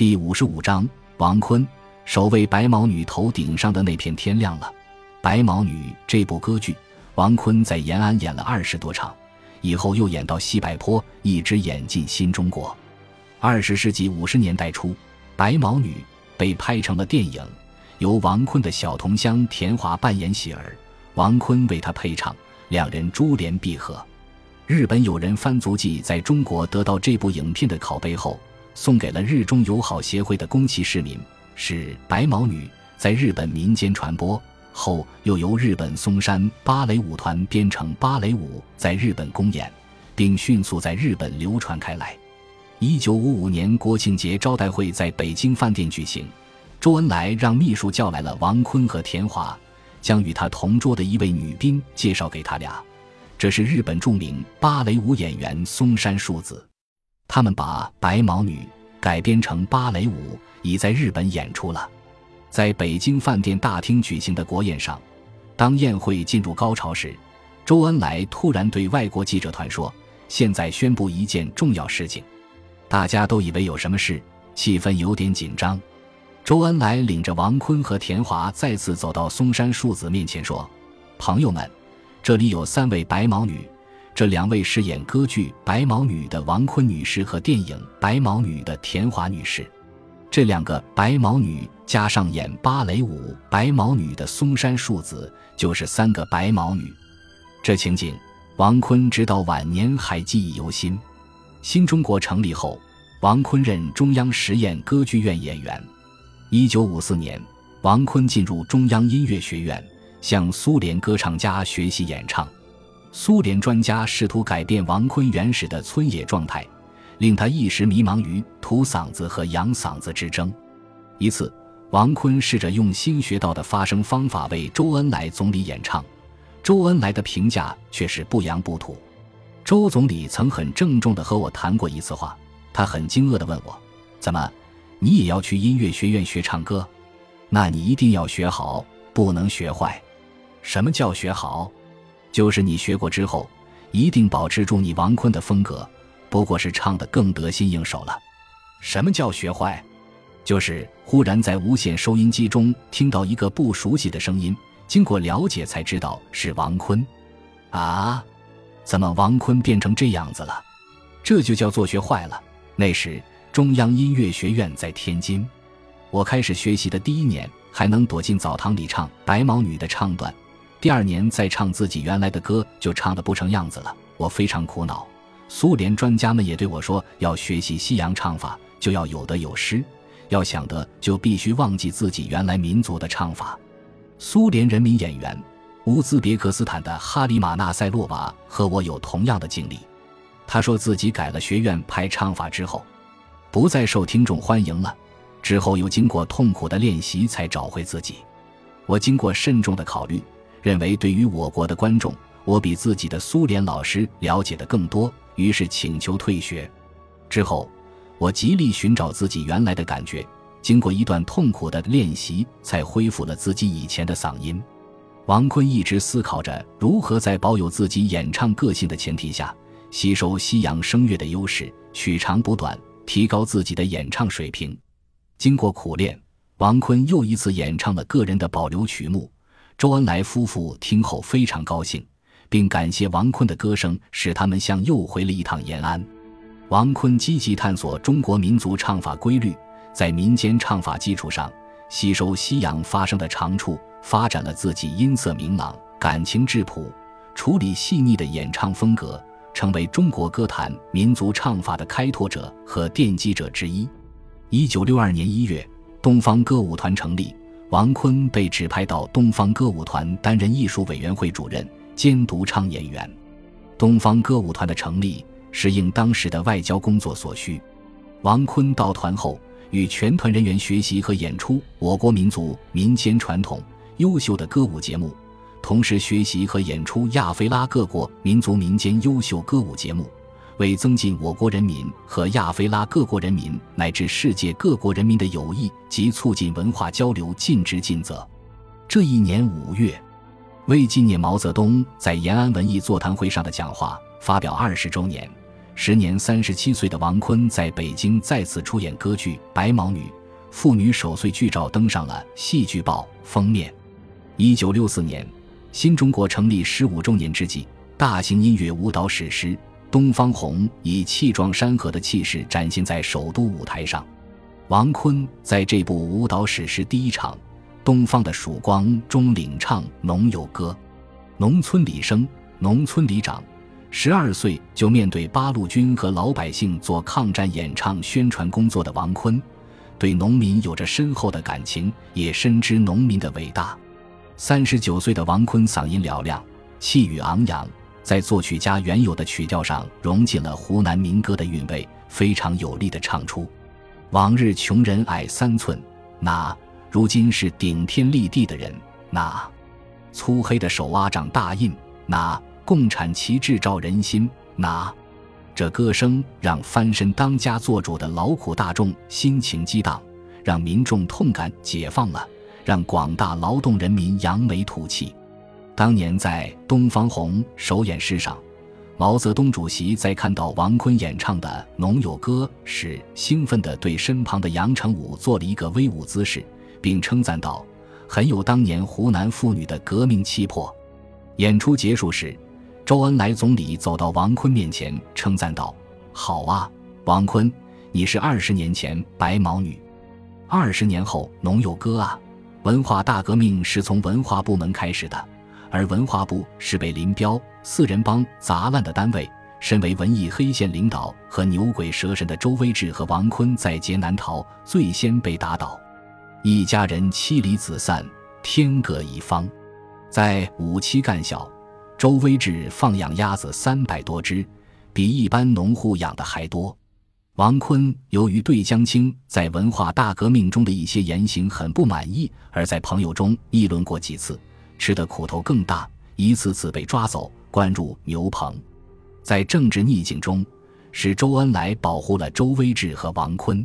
第五十五章，王坤守卫白毛女头顶上的那片天亮了。白毛女这部歌剧，王坤在延安演了二十多场，以后又演到西柏坡，一直演进新中国。二十世纪五十年代初，白毛女被拍成了电影，由王坤的小同乡田华扮演喜儿，王坤为她配唱，两人珠联璧合。日本友人番足迹在中国得到这部影片的拷贝后。送给了日中友好协会的宫崎市民，是白毛女在日本民间传播后，又由日本松山芭蕾舞团编成芭蕾舞在日本公演，并迅速在日本流传开来。一九五五年国庆节招待会在北京饭店举行，周恩来让秘书叫来了王坤和田华，将与他同桌的一位女宾介绍给他俩，这是日本著名芭蕾舞演员松山树子。他们把《白毛女》改编成芭蕾舞，已在日本演出了。在北京饭店大厅举行的国宴上，当宴会进入高潮时，周恩来突然对外国记者团说：“现在宣布一件重要事情。”大家都以为有什么事，气氛有点紧张。周恩来领着王坤和田华再次走到松山树子面前说：“朋友们，这里有三位白毛女。”这两位饰演歌剧《白毛女》的王坤女士和电影《白毛女》的田华女士，这两个白毛女加上演芭蕾舞《白毛女》的松山树子，就是三个白毛女。这情景，王坤直到晚年还记忆犹新。新中国成立后，王坤任中央实验歌剧院演员。一九五四年，王坤进入中央音乐学院，向苏联歌唱家学习演唱。苏联专家试图改变王坤原始的村野状态，令他一时迷茫于吐嗓子和扬嗓子之争。一次，王坤试着用新学到的发声方法为周恩来总理演唱，周恩来的评价却是不扬不吐。周总理曾很郑重地和我谈过一次话，他很惊愕地问我：“怎么，你也要去音乐学院学唱歌？那你一定要学好，不能学坏。什么叫学好？”就是你学过之后，一定保持住你王坤的风格，不过是唱得更得心应手了。什么叫学坏？就是忽然在无线收音机中听到一个不熟悉的声音，经过了解才知道是王坤。啊，怎么王坤变成这样子了？这就叫做学坏了。那时中央音乐学院在天津，我开始学习的第一年，还能躲进澡堂里唱《白毛女》的唱段。第二年再唱自己原来的歌，就唱得不成样子了。我非常苦恼。苏联专家们也对我说，要学习西洋唱法，就要有得有失，要想得就必须忘记自己原来民族的唱法。苏联人民演员乌兹别克斯坦的哈里马纳塞洛娃和我有同样的经历。他说自己改了学院派唱法之后，不再受听众欢迎了。之后又经过痛苦的练习才找回自己。我经过慎重的考虑。认为对于我国的观众，我比自己的苏联老师了解的更多，于是请求退学。之后，我极力寻找自己原来的感觉，经过一段痛苦的练习，才恢复了自己以前的嗓音。王坤一直思考着如何在保有自己演唱个性的前提下，吸收西洋声乐的优势，取长补短，提高自己的演唱水平。经过苦练，王坤又一次演唱了个人的保留曲目。周恩来夫妇听后非常高兴，并感谢王坤的歌声使他们像又回了一趟延安。王坤积极探索中国民族唱法规律，在民间唱法基础上吸收西洋发声的长处，发展了自己音色明朗、感情质朴、处理细腻的演唱风格，成为中国歌坛民族唱法的开拓者和奠基者之一。一九六二年一月，东方歌舞团成立。王坤被指派到东方歌舞团担任艺术委员会主任，兼独唱演员。东方歌舞团的成立是应当时的外交工作所需。王坤到团后，与全团人员学习和演出我国民族民间传统优秀的歌舞节目，同时学习和演出亚非拉各国民族民间优秀歌舞节目。为增进我国人民和亚非拉各国人民乃至世界各国人民的友谊及促进文化交流尽职尽责。这一年五月，为纪念毛泽东在延安文艺座谈会上的讲话发表二十周年，时年三十七岁的王坤在北京再次出演歌剧《白毛女》，妇女守岁剧照登上了《戏剧报》封面。一九六四年，新中国成立十五周年之际，大型音乐舞蹈史诗《东方红》以气壮山河的气势展现在首都舞台上。王坤在这部舞蹈史诗第一场《东方的曙光》中领唱《农友歌》，农村里生，农村里长。十二岁就面对八路军和老百姓做抗战演唱宣传工作的王坤，对农民有着深厚的感情，也深知农民的伟大。三十九岁的王坤嗓音嘹亮，气宇昂扬，在作曲家原有的曲调上融进了湖南民歌的韵味，非常有力地唱出：“往日穷人矮三寸，那如今是顶天立地的人，那粗黑的手挖长大印，那。”共产旗帜照人心，那这歌声让翻身当家做主的劳苦大众心情激荡，让民众痛感解放了，让广大劳动人民扬眉吐气。当年在《东方红》首演式上，毛泽东主席在看到王坤演唱的《农友歌》时，兴奋地对身旁的杨成武做了一个威武姿势，并称赞道：“很有当年湖南妇女的革命气魄。”演出结束时。周恩来总理走到王坤面前，称赞道：“好啊，王坤，你是二十年前白毛女，二十年后农友歌啊！文化大革命是从文化部门开始的，而文化部是被林彪四人帮砸烂的单位。身为文艺黑线领导和牛鬼蛇神的周威志和王坤在劫难逃，最先被打倒，一家人妻离子散，天各一方，在五七干校。”周威志放养鸭子三百多只，比一般农户养的还多。王坤由于对江青在文化大革命中的一些言行很不满意，而在朋友中议论过几次，吃的苦头更大，一次次被抓走，关入牛棚。在政治逆境中，是周恩来保护了周威志和王坤。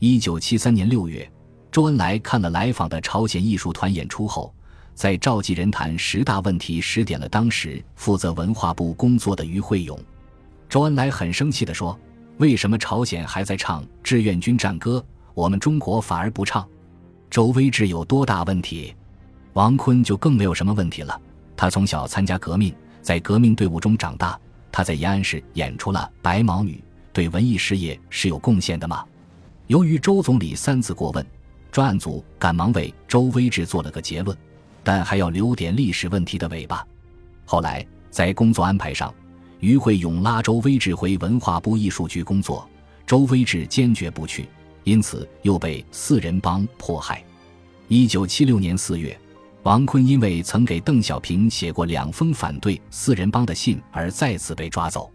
一九七三年六月，周恩来看了来访的朝鲜艺术团演出后。在召集人谈十大问题时，点了当时负责文化部工作的于会勇。周恩来很生气地说：“为什么朝鲜还在唱志愿军战歌，我们中国反而不唱？周威志有多大问题？王坤就更没有什么问题了。他从小参加革命，在革命队伍中长大。他在延安时演出了《白毛女》，对文艺事业是有贡献的吗？”由于周总理三次过问，专案组赶忙为周威志做了个结论。但还要留点历史问题的尾巴。后来在工作安排上，于会勇拉周威志回文化部艺术局工作，周威志坚决不去，因此又被四人帮迫害。一九七六年四月，王坤因为曾给邓小平写过两封反对四人帮的信而再次被抓走。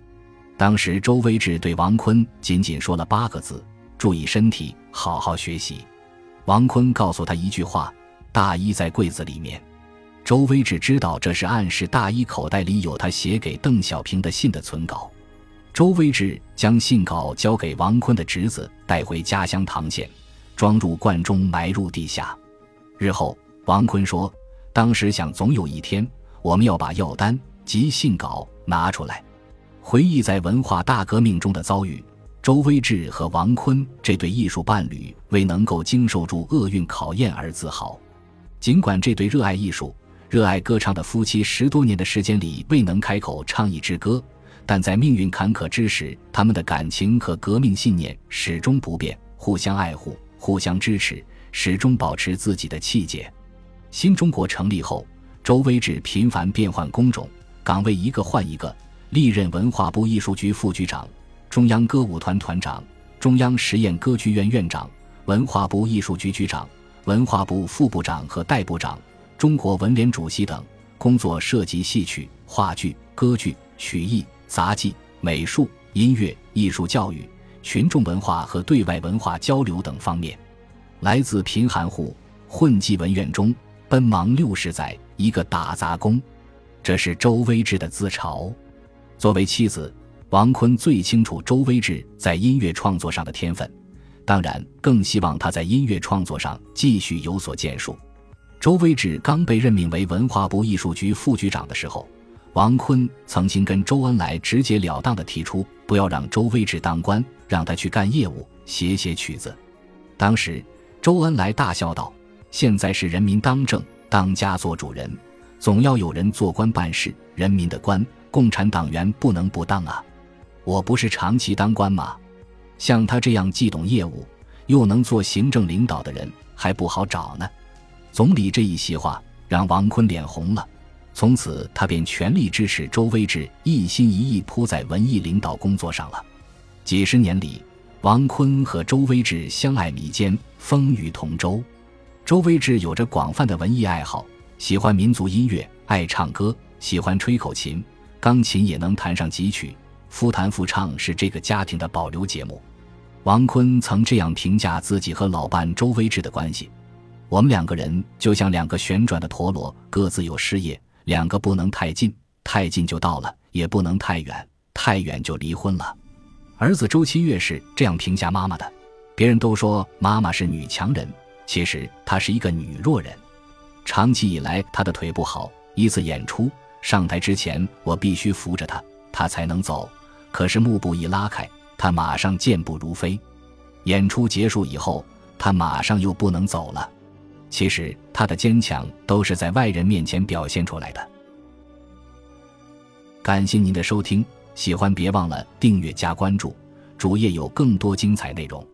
当时周威志对王坤仅仅说了八个字：“注意身体，好好学习。”王坤告诉他一句话。大衣在柜子里面，周威志知道这是暗示大衣口袋里有他写给邓小平的信的存稿。周威志将信稿交给王坤的侄子，带回家乡唐县，装入罐中埋入地下。日后，王坤说：“当时想，总有一天我们要把药单及信稿拿出来，回忆在文化大革命中的遭遇。”周威志和王坤这对艺术伴侣为能够经受住厄运考验而自豪。尽管这对热爱艺术、热爱歌唱的夫妻十多年的时间里未能开口唱一支歌，但在命运坎坷之时，他们的感情和革命信念始终不变，互相爱护、互相支持，始终保持自己的气节。新中国成立后，周威志频繁变换工种，岗位一个换一个，历任文化部艺术局副局长、中央歌舞团团长、中央实验歌剧院院长、文化部艺术局局长。文化部副部长和代部长、中国文联主席等工作涉及戏曲、话剧、歌剧、曲艺、杂技、美术、音乐、艺术教育、群众文化和对外文化交流等方面。来自贫寒户，混迹文苑中，奔忙六十载，一个打杂工。这是周威志的自嘲。作为妻子，王坤最清楚周威志在音乐创作上的天分。当然，更希望他在音乐创作上继续有所建树。周威志刚被任命为文化部艺术局副局长的时候，王坤曾经跟周恩来直截了当地提出，不要让周威志当官，让他去干业务，写写曲子。当时，周恩来大笑道：“现在是人民当政，当家做主人，总要有人做官办事。人民的官，共产党员不能不当啊！我不是长期当官吗？像他这样既懂业务，又能做行政领导的人，还不好找呢。”总理这一席话让王坤脸红了。从此，他便全力支持周威志，一心一意扑在文艺领导工作上了。几十年里，王坤和周威志相爱弥坚，风雨同舟。周威志有着广泛的文艺爱好，喜欢民族音乐，爱唱歌，喜欢吹口琴，钢琴也能弹上几曲。夫弹妇唱是这个家庭的保留节目。王坤曾这样评价自己和老伴周威志的关系：“我们两个人就像两个旋转的陀螺，各自有事业。”两个不能太近，太近就到了；也不能太远，太远就离婚了。儿子周七月是这样评价妈妈的：别人都说妈妈是女强人，其实她是一个女弱人。长期以来，她的腿不好，一次演出上台之前，我必须扶着她，她才能走。可是幕布一拉开，她马上健步如飞。演出结束以后，她马上又不能走了。其实她的坚强都是在外人面前表现出来的。感谢您的收听，喜欢别忘了订阅加关注，主页有更多精彩内容。